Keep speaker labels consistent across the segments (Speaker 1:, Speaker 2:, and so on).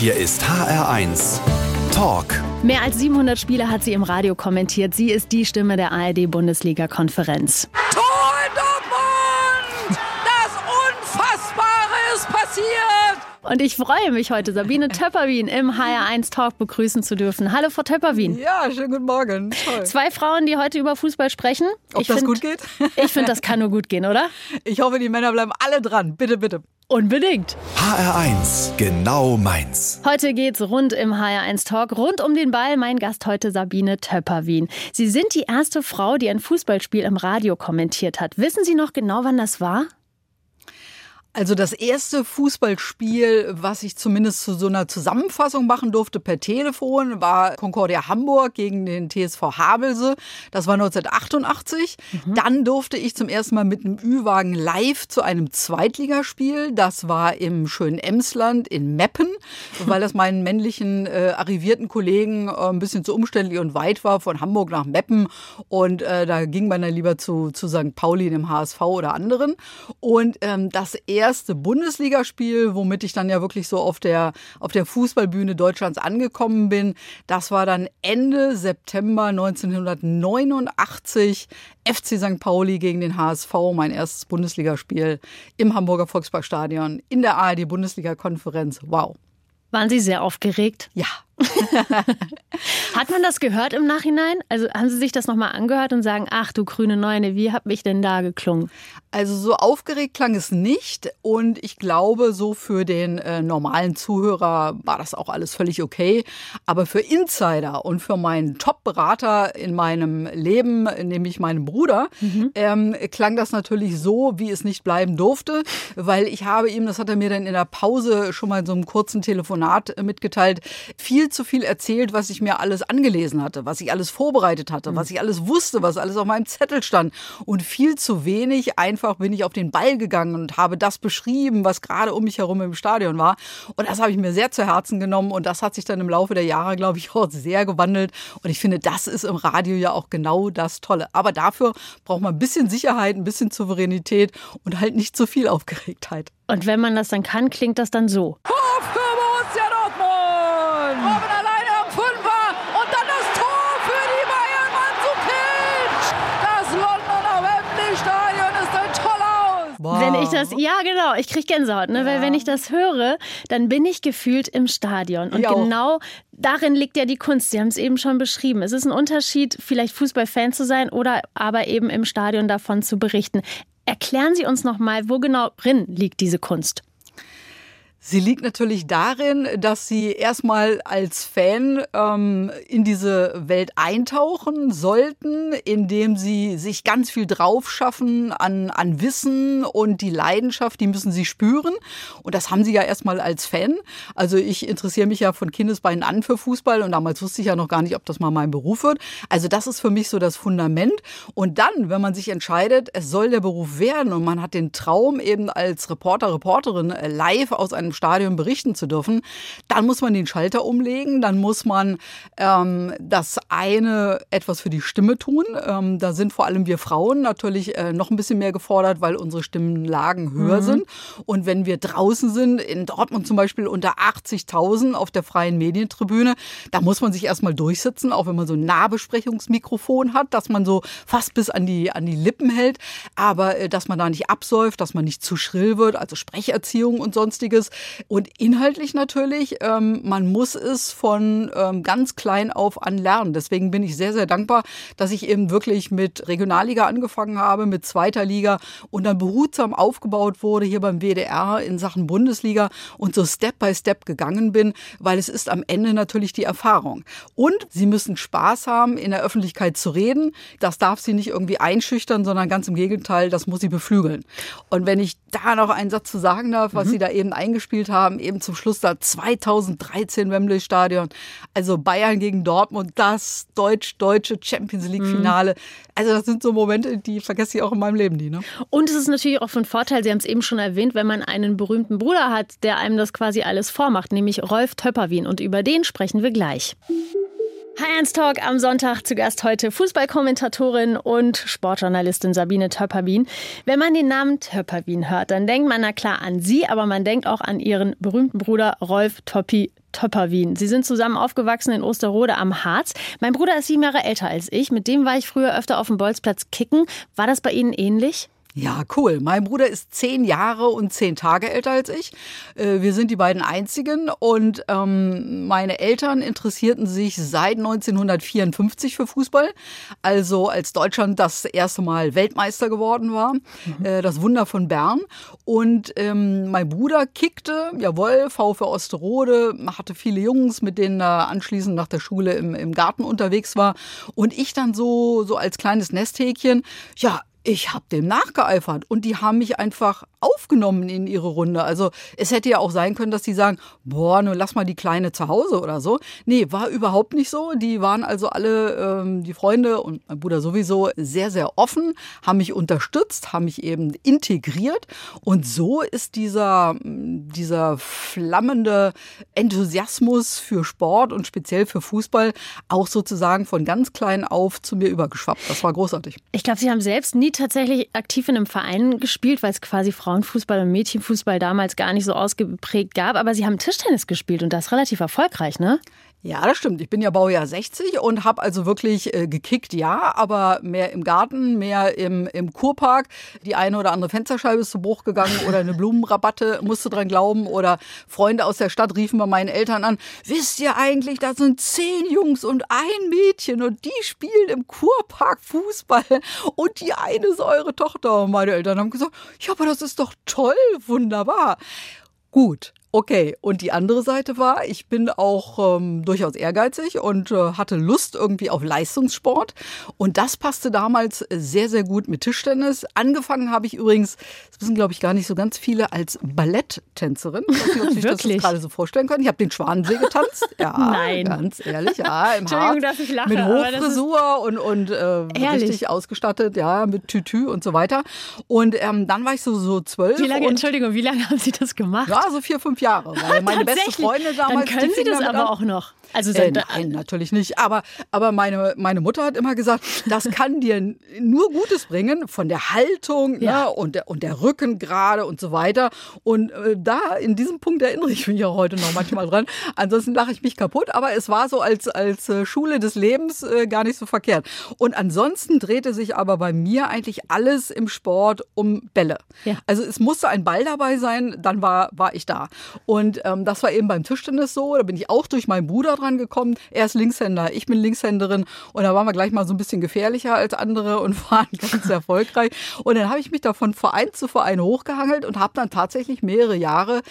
Speaker 1: Hier ist HR1 Talk.
Speaker 2: Mehr als 700 Spiele hat sie im Radio kommentiert. Sie ist die Stimme der ARD-Bundesliga-Konferenz.
Speaker 3: Tor in Dortmund! Das Unfassbare ist passiert!
Speaker 2: Und ich freue mich heute, Sabine Töpperwien im HR1 Talk begrüßen zu dürfen. Hallo, Frau Töpperwien.
Speaker 3: Ja, schönen guten Morgen.
Speaker 2: Toll. Zwei Frauen, die heute über Fußball sprechen.
Speaker 3: Ob
Speaker 2: ich
Speaker 3: das
Speaker 2: find,
Speaker 3: gut geht?
Speaker 2: Ich finde, das kann nur gut gehen, oder?
Speaker 3: Ich hoffe, die Männer bleiben alle dran. Bitte, bitte.
Speaker 2: Unbedingt.
Speaker 1: HR1, genau meins.
Speaker 2: Heute geht's rund im HR1 Talk, rund um den Ball. Mein Gast heute Sabine Töpperwien. Sie sind die erste Frau, die ein Fußballspiel im Radio kommentiert hat. Wissen Sie noch genau, wann das war?
Speaker 3: Also das erste Fußballspiel, was ich zumindest zu so einer Zusammenfassung machen durfte per Telefon, war Concordia Hamburg gegen den TSV Havelse. Das war 1988. Mhm. Dann durfte ich zum ersten Mal mit einem Ü-Wagen live zu einem Zweitligaspiel. Das war im schönen Emsland in Meppen, weil das meinen männlichen äh, arrivierten Kollegen äh, ein bisschen zu umständlich und weit war von Hamburg nach Meppen. Und äh, da ging man dann lieber zu, zu St. Pauli, dem HSV oder anderen. Und ähm, das erste erste Bundesligaspiel, womit ich dann ja wirklich so auf der, auf der Fußballbühne Deutschlands angekommen bin. Das war dann Ende September 1989. FC St. Pauli gegen den HSV, mein erstes Bundesligaspiel im Hamburger Volksparkstadion in der ARD-Bundesliga-Konferenz. Wow.
Speaker 2: Waren Sie sehr aufgeregt?
Speaker 3: Ja.
Speaker 2: Hat man das gehört im Nachhinein? Also haben Sie sich das nochmal angehört und sagen, ach du grüne Neune, wie hab ich denn da geklungen?
Speaker 3: Also so aufgeregt klang es nicht und ich glaube, so für den äh, normalen Zuhörer war das auch alles völlig okay. Aber für Insider und für meinen Top-Berater in meinem Leben, nämlich meinem Bruder, mhm. ähm, klang das natürlich so, wie es nicht bleiben durfte, weil ich habe ihm, das hat er mir dann in der Pause schon mal in so einem kurzen Telefonat äh, mitgeteilt, viel zu viel erzählt, was ich mir alles angelesen hatte, was ich alles vorbereitet hatte, mhm. was ich alles wusste, was alles auf meinem Zettel stand. Und viel zu wenig einfach bin ich auf den Ball gegangen und habe das beschrieben, was gerade um mich herum im Stadion war. Und das habe ich mir sehr zu Herzen genommen und das hat sich dann im Laufe der Jahre, glaube ich, auch sehr gewandelt. Und ich finde, das ist im Radio ja auch genau das Tolle. Aber dafür braucht man ein bisschen Sicherheit, ein bisschen Souveränität und halt nicht zu viel Aufgeregtheit.
Speaker 2: Und wenn man das dann kann, klingt das dann so.
Speaker 3: Wow.
Speaker 2: Wenn ich das, ja genau, ich kriege Gänsehaut, ne? Ja. weil wenn ich das höre, dann bin ich gefühlt im Stadion. Und genau darin liegt ja die Kunst. Sie haben es eben schon beschrieben. Es ist ein Unterschied, vielleicht Fußballfan zu sein oder aber eben im Stadion davon zu berichten. Erklären Sie uns nochmal, wo genau drin liegt diese Kunst?
Speaker 3: Sie liegt natürlich darin, dass Sie erstmal als Fan ähm, in diese Welt eintauchen sollten, indem Sie sich ganz viel drauf schaffen an, an Wissen und die Leidenschaft, die müssen Sie spüren. Und das haben Sie ja erstmal als Fan. Also ich interessiere mich ja von Kindesbeinen an für Fußball und damals wusste ich ja noch gar nicht, ob das mal mein Beruf wird. Also das ist für mich so das Fundament. Und dann, wenn man sich entscheidet, es soll der Beruf werden und man hat den Traum eben als Reporter, Reporterin äh, live aus einem Stadion berichten zu dürfen, dann muss man den Schalter umlegen, dann muss man ähm, das eine etwas für die Stimme tun. Ähm, da sind vor allem wir Frauen natürlich äh, noch ein bisschen mehr gefordert, weil unsere Stimmenlagen höher mhm. sind. Und wenn wir draußen sind, in Dortmund zum Beispiel unter 80.000 auf der freien Medientribüne, da muss man sich erstmal durchsetzen, auch wenn man so ein Nahbesprechungsmikrofon hat, dass man so fast bis an die, an die Lippen hält, aber äh, dass man da nicht absäuft, dass man nicht zu schrill wird, also Sprecherziehung und sonstiges. Und inhaltlich natürlich, ähm, man muss es von ähm, ganz klein auf an lernen. Deswegen bin ich sehr, sehr dankbar, dass ich eben wirklich mit Regionalliga angefangen habe, mit zweiter Liga und dann behutsam aufgebaut wurde hier beim WDR in Sachen Bundesliga und so Step by Step gegangen bin, weil es ist am Ende natürlich die Erfahrung. Und Sie müssen Spaß haben, in der Öffentlichkeit zu reden. Das darf Sie nicht irgendwie einschüchtern, sondern ganz im Gegenteil, das muss Sie beflügeln. Und wenn ich da noch einen Satz zu sagen darf, was mhm. Sie da eben eingespielt haben, eben zum Schluss da 2013 Wembley Stadion. Also Bayern gegen Dortmund, das deutsch-deutsche Champions League Finale. Mhm. Also das sind so Momente, die vergesse ich auch in meinem Leben nie. Ne?
Speaker 2: Und es ist natürlich auch von Vorteil, Sie haben es eben schon erwähnt, wenn man einen berühmten Bruder hat, der einem das quasi alles vormacht, nämlich Rolf Töpperwien. Und über den sprechen wir gleich. Hi Talk am Sonntag zu Gast heute Fußballkommentatorin und Sportjournalistin Sabine Töpperwien. Wenn man den Namen Töpperwien hört, dann denkt man na klar an sie, aber man denkt auch an ihren berühmten Bruder Rolf Toppi Töpperwien. Sie sind zusammen aufgewachsen in Osterrode am Harz. Mein Bruder ist sieben Jahre älter als ich. Mit dem war ich früher öfter auf dem Bolzplatz kicken. War das bei Ihnen ähnlich?
Speaker 3: Ja, cool. Mein Bruder ist zehn Jahre und zehn Tage älter als ich. Äh, wir sind die beiden einzigen und ähm, meine Eltern interessierten sich seit 1954 für Fußball. Also als Deutschland das erste Mal Weltmeister geworden war, mhm. äh, das Wunder von Bern. Und ähm, mein Bruder kickte, jawohl, VfR Osterode, hatte viele Jungs, mit denen er anschließend nach der Schule im, im Garten unterwegs war. Und ich dann so, so als kleines Nesthäkchen, ja, ich habe dem nachgeeifert und die haben mich einfach aufgenommen in ihre Runde. Also es hätte ja auch sein können, dass die sagen, boah, nun lass mal die Kleine zu Hause oder so. Nee, war überhaupt nicht so. Die waren also alle, ähm, die Freunde und mein Bruder sowieso, sehr, sehr offen, haben mich unterstützt, haben mich eben integriert. Und so ist dieser, dieser flammende Enthusiasmus für Sport und speziell für Fußball auch sozusagen von ganz klein auf zu mir übergeschwappt. Das war großartig.
Speaker 2: Ich glaube, Sie haben selbst nie tatsächlich aktiv in einem Verein gespielt, weil es quasi Frauen Frauenfußball und Mädchenfußball damals gar nicht so ausgeprägt gab, aber Sie haben Tischtennis gespielt und das relativ erfolgreich, ne?
Speaker 3: Ja, das stimmt. Ich bin ja Baujahr 60 und habe also wirklich äh, gekickt, ja, aber mehr im Garten, mehr im, im Kurpark. Die eine oder andere Fensterscheibe ist zu Bruch gegangen oder eine Blumenrabatte, musste dran glauben. Oder Freunde aus der Stadt riefen bei meinen Eltern an, wisst ihr eigentlich, da sind zehn Jungs und ein Mädchen und die spielen im Kurpark Fußball und die eine ist eure Tochter. Und meine Eltern haben gesagt, ja, aber das ist doch toll, wunderbar. Gut, Okay, und die andere Seite war, ich bin auch ähm, durchaus ehrgeizig und äh, hatte Lust irgendwie auf Leistungssport. Und das passte damals sehr, sehr gut mit Tischtennis. Angefangen habe ich übrigens, das wissen glaube ich gar nicht so ganz viele, als Balletttänzerin. Ich weiß nicht, ob Sie das gerade so vorstellen können. Ich habe den Schwanensee getanzt. Ja,
Speaker 2: Nein.
Speaker 3: ganz ehrlich. Ja, im
Speaker 2: Entschuldigung, dass ich lache.
Speaker 3: Mit Hochfrisur und, und äh, richtig ausgestattet, ja, mit Tütü und so weiter. Und ähm, dann war ich so, so zwölf.
Speaker 2: Wie lange, Entschuldigung, wie lange haben Sie das gemacht?
Speaker 3: Ja, so vier, fünf Jahre. Weil meine beste Freundin damals.
Speaker 2: Dann können Sie das aber auch noch.
Speaker 3: Also äh, nein, natürlich nicht. Aber, aber meine, meine Mutter hat immer gesagt, das kann dir nur Gutes bringen von der Haltung ja. ne, und, der, und der Rücken gerade und so weiter. Und äh, da, in diesem Punkt erinnere ich mich auch heute noch manchmal dran. Ansonsten lache ich mich kaputt, aber es war so als, als äh, Schule des Lebens äh, gar nicht so verkehrt. Und ansonsten drehte sich aber bei mir eigentlich alles im Sport um Bälle. Ja. Also es musste ein Ball dabei sein, dann war, war ich da. Und ähm, das war eben beim Tischtennis so. Da bin ich auch durch meinen Bruder dran gekommen. Er ist Linkshänder, ich bin Linkshänderin und da waren wir gleich mal so ein bisschen gefährlicher als andere und waren ganz erfolgreich. Und dann habe ich mich da von Verein zu Verein hochgehangelt und habe dann tatsächlich mehrere Jahre,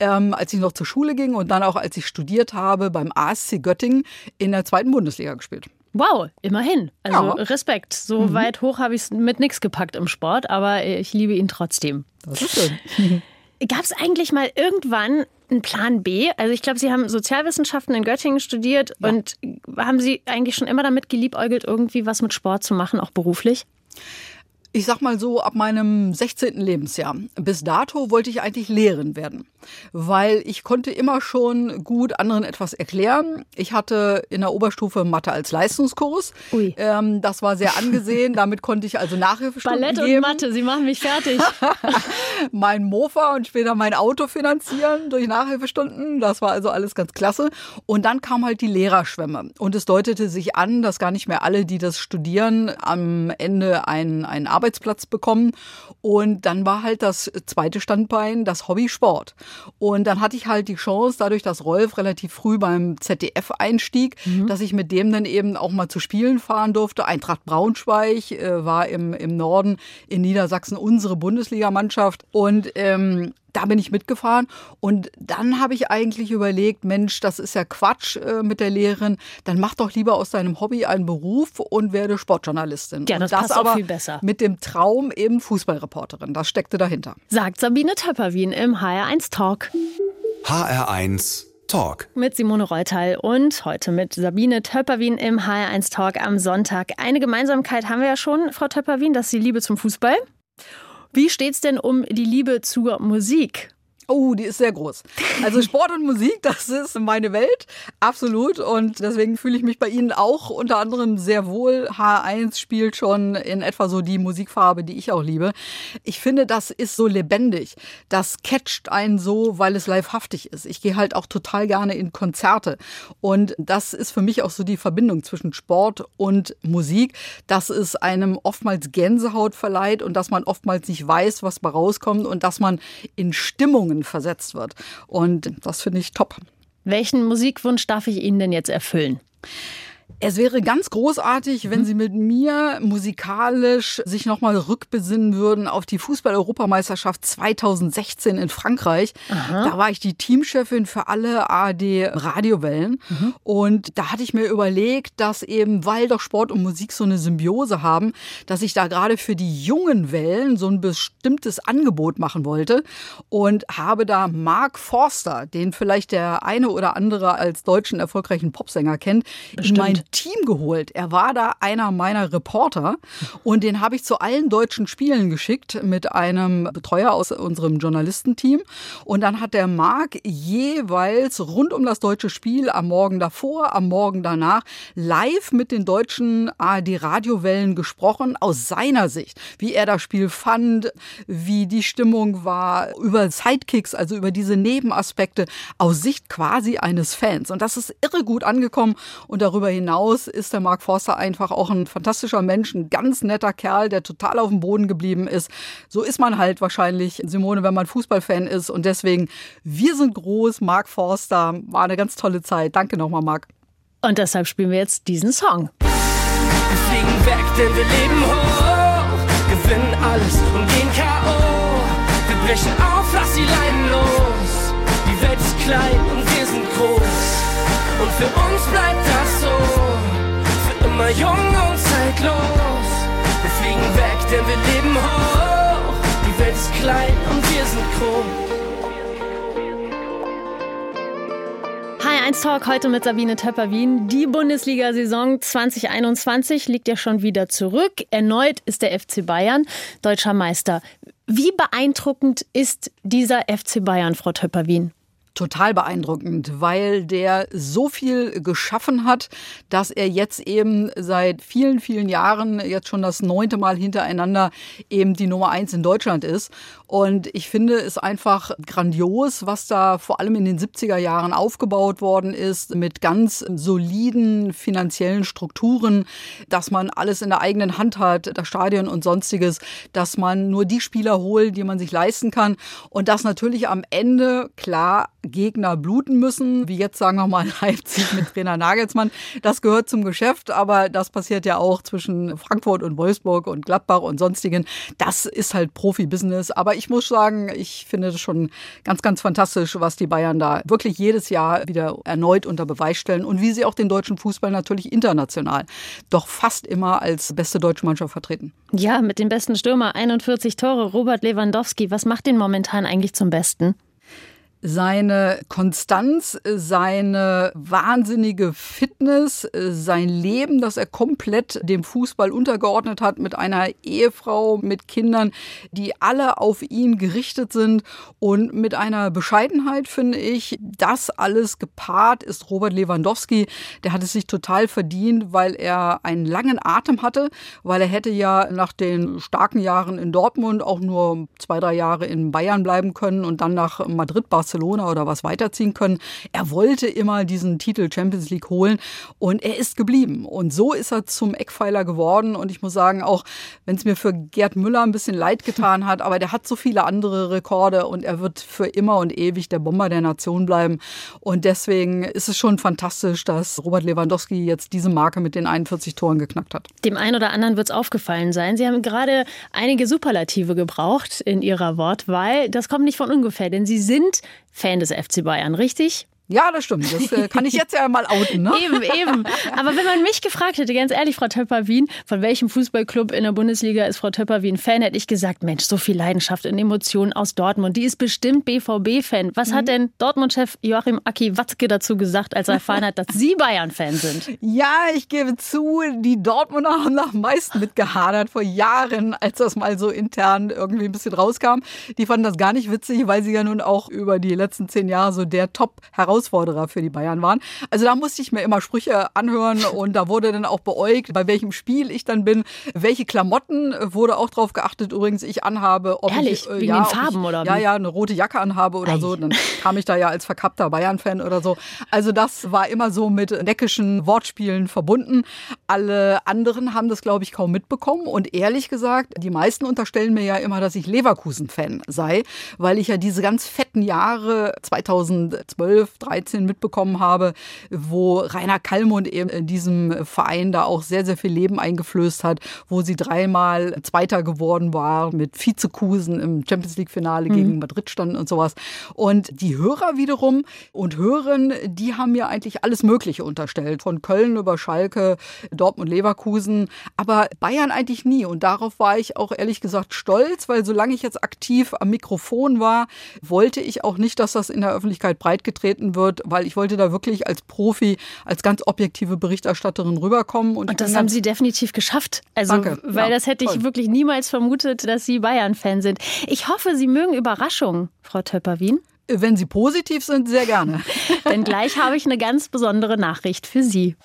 Speaker 3: ähm, als ich noch zur Schule ging und dann auch als ich studiert habe, beim ASC Göttingen in der zweiten Bundesliga gespielt.
Speaker 2: Wow, immerhin. Also ja. Respekt. So mhm. weit hoch habe ich es mit nichts gepackt im Sport, aber ich liebe ihn trotzdem.
Speaker 3: Das ist schön.
Speaker 2: Gab es eigentlich mal irgendwann einen Plan B? Also ich glaube, Sie haben Sozialwissenschaften in Göttingen studiert ja. und haben Sie eigentlich schon immer damit geliebäugelt, irgendwie was mit Sport zu machen, auch beruflich?
Speaker 3: Ich sag mal so, ab meinem 16. Lebensjahr. Bis dato wollte ich eigentlich Lehrerin werden weil ich konnte immer schon gut anderen etwas erklären. Ich hatte in der Oberstufe Mathe als Leistungskurs. Ui. Ähm, das war sehr angesehen. Damit konnte ich also Nachhilfestunden
Speaker 2: Ballett
Speaker 3: geben.
Speaker 2: und Mathe, Sie machen mich fertig.
Speaker 3: mein Mofa und später mein Auto finanzieren durch Nachhilfestunden. Das war also alles ganz klasse. Und dann kam halt die Lehrerschwemme. Und es deutete sich an, dass gar nicht mehr alle, die das studieren, am Ende einen, einen Arbeitsplatz bekommen. Und dann war halt das zweite Standbein das Hobby Sport. Und dann hatte ich halt die Chance, dadurch, dass Rolf relativ früh beim ZDF einstieg, mhm. dass ich mit dem dann eben auch mal zu Spielen fahren durfte. Eintracht Braunschweig äh, war im, im Norden in Niedersachsen unsere Bundesligamannschaft. Und ähm, da bin ich mitgefahren und dann habe ich eigentlich überlegt, Mensch, das ist ja Quatsch äh, mit der Lehrerin, dann mach doch lieber aus deinem Hobby einen Beruf und werde Sportjournalistin.
Speaker 2: Ja, das,
Speaker 3: und
Speaker 2: das passt aber auch viel besser.
Speaker 3: Mit dem Traum eben Fußballreporterin, das steckte dahinter.
Speaker 2: Sagt Sabine Töpperwien im HR1 Talk.
Speaker 1: HR1 Talk.
Speaker 2: Mit Simone Reutal und heute mit Sabine Töpperwien im HR1 Talk am Sonntag. Eine Gemeinsamkeit haben wir ja schon, Frau Töpperwien, das ist die Liebe zum Fußball. Wie steht's denn um die Liebe zur Musik?
Speaker 3: Oh, die ist sehr groß. Also Sport und Musik, das ist meine Welt, absolut. Und deswegen fühle ich mich bei Ihnen auch unter anderem sehr wohl. H1 spielt schon in etwa so die Musikfarbe, die ich auch liebe. Ich finde, das ist so lebendig. Das catcht einen so, weil es livehaftig ist. Ich gehe halt auch total gerne in Konzerte. Und das ist für mich auch so die Verbindung zwischen Sport und Musik, dass es einem oftmals Gänsehaut verleiht und dass man oftmals nicht weiß, was bei rauskommt und dass man in Stimmungen Stimmungen versetzt wird. Und das finde ich top.
Speaker 2: Welchen Musikwunsch darf ich Ihnen denn jetzt erfüllen?
Speaker 3: Es wäre ganz großartig, wenn mhm. Sie mit mir musikalisch sich nochmal rückbesinnen würden auf die Fußball-Europameisterschaft 2016 in Frankreich. Aha. Da war ich die Teamchefin für alle ARD-Radiowellen. Mhm. Und da hatte ich mir überlegt, dass eben, weil doch Sport und Musik so eine Symbiose haben, dass ich da gerade für die jungen Wellen so ein bestimmtes Angebot machen wollte. Und habe da Mark Forster, den vielleicht der eine oder andere als deutschen erfolgreichen Popsänger kennt, Bestimmt. in mein Team geholt. Er war da einer meiner Reporter und den habe ich zu allen deutschen Spielen geschickt mit einem Betreuer aus unserem Journalistenteam. Und dann hat der Marc jeweils rund um das deutsche Spiel am Morgen davor, am Morgen danach live mit den deutschen ARD-Radiowellen gesprochen aus seiner Sicht, wie er das Spiel fand, wie die Stimmung war, über Sidekicks, also über diese Nebenaspekte aus Sicht quasi eines Fans. Und das ist irre gut angekommen und darüber hinaus hinaus ist der Mark Forster einfach auch ein fantastischer Mensch, ein ganz netter Kerl, der total auf dem Boden geblieben ist. So ist man halt wahrscheinlich, Simone, wenn man Fußballfan ist. Und deswegen, wir sind groß, Mark Forster. War eine ganz tolle Zeit. Danke nochmal, Mark.
Speaker 2: Und deshalb spielen wir jetzt diesen Song.
Speaker 4: Wir fliegen weg, denn wir leben hoch, gewinnen alles und gehen K.O. Wir brechen auf, lass die Leinen los. Die Welt ist klein und wir sind groß. Und für uns bleibt zeitlos. Wir fliegen weg, denn wir leben hoch. Die Welt ist klein und wir sind
Speaker 2: groß. Hi 1 Talk heute mit Sabine Töpper-Wien. Die Bundesliga-Saison 2021 liegt ja schon wieder zurück. Erneut ist der FC Bayern deutscher Meister. Wie beeindruckend ist dieser FC Bayern, Frau Töpper-Wien?
Speaker 3: Total beeindruckend, weil der so viel geschaffen hat, dass er jetzt eben seit vielen, vielen Jahren, jetzt schon das neunte Mal hintereinander, eben die Nummer eins in Deutschland ist. Und ich finde es einfach grandios, was da vor allem in den 70er Jahren aufgebaut worden ist, mit ganz soliden finanziellen Strukturen, dass man alles in der eigenen Hand hat, das Stadion und sonstiges, dass man nur die Spieler holt, die man sich leisten kann. Und dass natürlich am Ende, klar, Gegner bluten müssen, wie jetzt sagen wir mal Leipzig mit Trainer Nagelsmann. Das gehört zum Geschäft, aber das passiert ja auch zwischen Frankfurt und Wolfsburg und Gladbach und sonstigen. Das ist halt Profi-Business. Aber ich muss sagen, ich finde das schon ganz, ganz fantastisch, was die Bayern da wirklich jedes Jahr wieder erneut unter Beweis stellen und wie sie auch den deutschen Fußball natürlich international doch fast immer als beste deutsche Mannschaft vertreten.
Speaker 2: Ja, mit dem besten Stürmer 41 Tore, Robert Lewandowski. Was macht den momentan eigentlich zum Besten?
Speaker 3: Seine Konstanz, seine wahnsinnige Fitness, sein Leben, das er komplett dem Fußball untergeordnet hat, mit einer Ehefrau, mit Kindern, die alle auf ihn gerichtet sind und mit einer Bescheidenheit, finde ich, das alles gepaart ist Robert Lewandowski. Der hat es sich total verdient, weil er einen langen Atem hatte, weil er hätte ja nach den starken Jahren in Dortmund auch nur zwei, drei Jahre in Bayern bleiben können und dann nach Madrid, Barcelona Barcelona oder was weiterziehen können. Er wollte immer diesen Titel Champions League holen und er ist geblieben. Und so ist er zum Eckpfeiler geworden. Und ich muss sagen, auch wenn es mir für Gerd Müller ein bisschen leid getan hat, aber der hat so viele andere Rekorde und er wird für immer und ewig der Bomber der Nation bleiben. Und deswegen ist es schon fantastisch, dass Robert Lewandowski jetzt diese Marke mit den 41 Toren geknackt hat.
Speaker 2: Dem einen oder anderen wird es aufgefallen sein. Sie haben gerade einige Superlative gebraucht in Ihrer Wortwahl. Das kommt nicht von ungefähr, denn Sie sind Fan des FC Bayern, richtig?
Speaker 3: Ja, das stimmt. Das äh, kann ich jetzt ja mal outen. Ne?
Speaker 2: Eben, eben. Aber wenn man mich gefragt hätte, ganz ehrlich, Frau Töpper-Wien, von welchem Fußballclub in der Bundesliga ist Frau Töpper-Wien Fan, hätte ich gesagt, Mensch, so viel Leidenschaft und Emotionen aus Dortmund. Die ist bestimmt BVB-Fan. Was mhm. hat denn Dortmund-Chef Joachim Aki Watzke dazu gesagt, als er erfahren hat, dass Sie Bayern-Fan sind?
Speaker 3: Ja, ich gebe zu, die Dortmunder haben am meisten mitgehadert vor Jahren, als das mal so intern irgendwie ein bisschen rauskam. Die fanden das gar nicht witzig, weil sie ja nun auch über die letzten zehn Jahre so der Top-Herausforderer Herausforderer für die Bayern waren. Also da musste ich mir immer Sprüche anhören und da wurde dann auch beäugt, bei welchem Spiel ich dann bin. Welche Klamotten wurde auch drauf geachtet, übrigens ich anhabe.
Speaker 2: Ob Ehrlich? Ich, äh, Wegen ja, den Farben
Speaker 3: ich,
Speaker 2: oder
Speaker 3: Ja, ja, eine rote Jacke anhabe oder Ei. so. Dann kam ich da ja als verkappter Bayern-Fan oder so. Also das war immer so mit neckischen Wortspielen verbunden. Alle anderen haben das, glaube ich, kaum mitbekommen. Und ehrlich gesagt, die meisten unterstellen mir ja immer, dass ich Leverkusen-Fan sei, weil ich ja diese ganz fetten Jahre 2012, 13 mitbekommen habe, wo Rainer Kallmund eben in diesem Verein da auch sehr, sehr viel Leben eingeflößt hat, wo sie dreimal Zweiter geworden war, mit Vizekusen im Champions League-Finale mhm. gegen Madrid standen und sowas. Und die Hörer wiederum und Hörerinnen, die haben mir eigentlich alles Mögliche unterstellt, von Köln über Schalke, Dortmund, Leverkusen, aber Bayern eigentlich nie. Und darauf war ich auch ehrlich gesagt stolz, weil solange ich jetzt aktiv am Mikrofon war, wollte ich auch nicht, dass das in der Öffentlichkeit breitgetreten wird wird, weil ich wollte da wirklich als Profi, als ganz objektive Berichterstatterin rüberkommen.
Speaker 2: Und, und das haben Sie definitiv geschafft. Also,
Speaker 3: Danke.
Speaker 2: weil ja, das hätte ich toll. wirklich niemals vermutet, dass Sie Bayern-Fan sind. Ich hoffe, Sie mögen Überraschungen, Frau Töpper-Wien.
Speaker 3: Wenn Sie positiv sind, sehr gerne.
Speaker 2: Denn gleich habe ich eine ganz besondere Nachricht für Sie.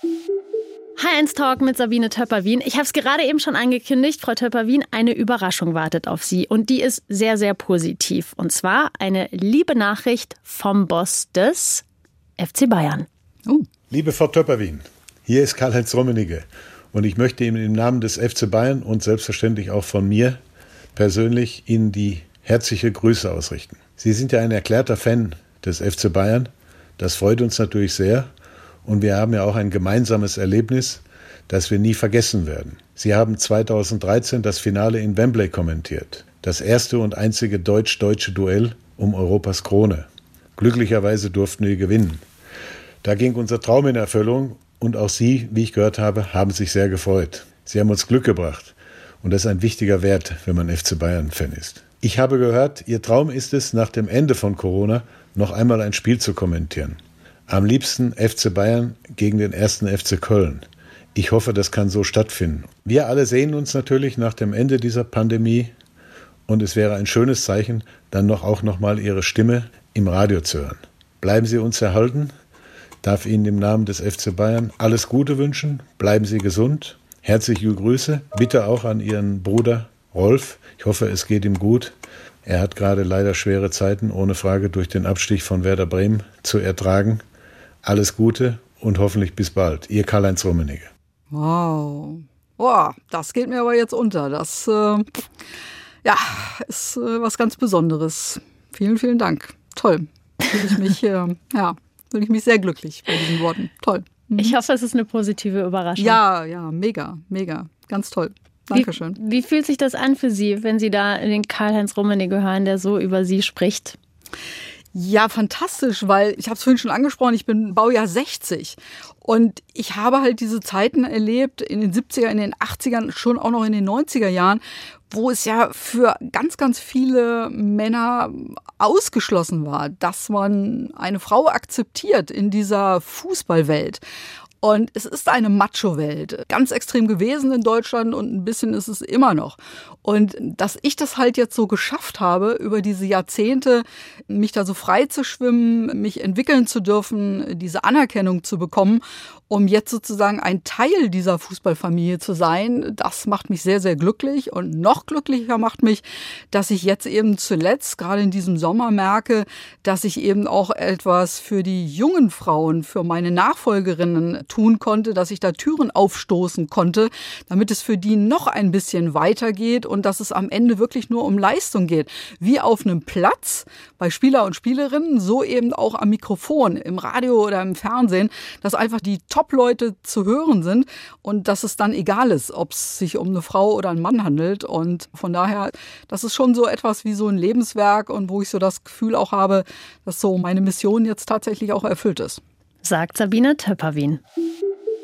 Speaker 2: Hi1 Talk mit Sabine Töpper-Wien. Ich habe es gerade eben schon angekündigt, Frau Töpper-Wien, eine Überraschung wartet auf Sie. Und die ist sehr, sehr positiv. Und zwar eine liebe Nachricht vom Boss des FC Bayern.
Speaker 5: Oh. Liebe Frau Töpper-Wien, hier ist Karl-Heinz Rummenigge. Und ich möchte Ihnen im Namen des FC Bayern und selbstverständlich auch von mir persönlich Ihnen die herzliche Grüße ausrichten. Sie sind ja ein erklärter Fan des FC Bayern. Das freut uns natürlich sehr. Und wir haben ja auch ein gemeinsames Erlebnis, das wir nie vergessen werden. Sie haben 2013 das Finale in Wembley kommentiert. Das erste und einzige deutsch-deutsche Duell um Europas Krone. Glücklicherweise durften wir gewinnen. Da ging unser Traum in Erfüllung und auch Sie, wie ich gehört habe, haben sich sehr gefreut. Sie haben uns Glück gebracht. Und das ist ein wichtiger Wert, wenn man FC Bayern-Fan ist. Ich habe gehört, Ihr Traum ist es, nach dem Ende von Corona noch einmal ein Spiel zu kommentieren. Am liebsten FC Bayern gegen den ersten FC Köln. Ich hoffe, das kann so stattfinden. Wir alle sehen uns natürlich nach dem Ende dieser Pandemie und es wäre ein schönes Zeichen, dann noch auch noch mal Ihre Stimme im Radio zu hören. Bleiben Sie uns erhalten. Darf Ihnen im Namen des FC Bayern alles Gute wünschen. Bleiben Sie gesund. Herzliche Grüße. Bitte auch an Ihren Bruder Rolf. Ich hoffe, es geht ihm gut. Er hat gerade leider schwere Zeiten, ohne Frage, durch den Abstich von Werder Bremen zu ertragen. Alles Gute und hoffentlich bis bald. Ihr Karl-Heinz Rummenigge.
Speaker 3: Wow. Boah, das geht mir aber jetzt unter. Das äh, ja, ist äh, was ganz Besonderes. Vielen, vielen Dank. Toll. Fühle ich mich, äh, ja, fühle ich mich sehr glücklich bei diesen Worten. Toll.
Speaker 2: Mhm. Ich hoffe, es ist eine positive Überraschung.
Speaker 3: Ja, ja, mega, mega. Ganz toll. Dankeschön.
Speaker 2: Wie, wie fühlt sich das an für Sie, wenn Sie da den Karl-Heinz Rummenigge hören, der so über Sie spricht?
Speaker 3: Ja, fantastisch, weil ich habe es vorhin schon angesprochen, ich bin Baujahr 60 und ich habe halt diese Zeiten erlebt in den 70er, in den 80ern, schon auch noch in den 90er Jahren, wo es ja für ganz, ganz viele Männer ausgeschlossen war, dass man eine Frau akzeptiert in dieser Fußballwelt. Und es ist eine Macho-Welt. Ganz extrem gewesen in Deutschland und ein bisschen ist es immer noch. Und dass ich das halt jetzt so geschafft habe, über diese Jahrzehnte, mich da so frei zu schwimmen, mich entwickeln zu dürfen, diese Anerkennung zu bekommen um jetzt sozusagen ein Teil dieser Fußballfamilie zu sein, das macht mich sehr, sehr glücklich. Und noch glücklicher macht mich, dass ich jetzt eben zuletzt, gerade in diesem Sommer, merke, dass ich eben auch etwas für die jungen Frauen, für meine Nachfolgerinnen tun konnte, dass ich da Türen aufstoßen konnte, damit es für die noch ein bisschen weitergeht und dass es am Ende wirklich nur um Leistung geht. Wie auf einem Platz bei Spieler und Spielerinnen, so eben auch am Mikrofon, im Radio oder im Fernsehen, dass einfach die Top-Leute zu hören sind und dass es dann egal ist, ob es sich um eine Frau oder einen Mann handelt. Und von daher, das ist schon so etwas wie so ein Lebenswerk und wo ich so das Gefühl auch habe, dass so meine Mission jetzt tatsächlich auch erfüllt ist.
Speaker 2: Sagt Sabine Töpperwien.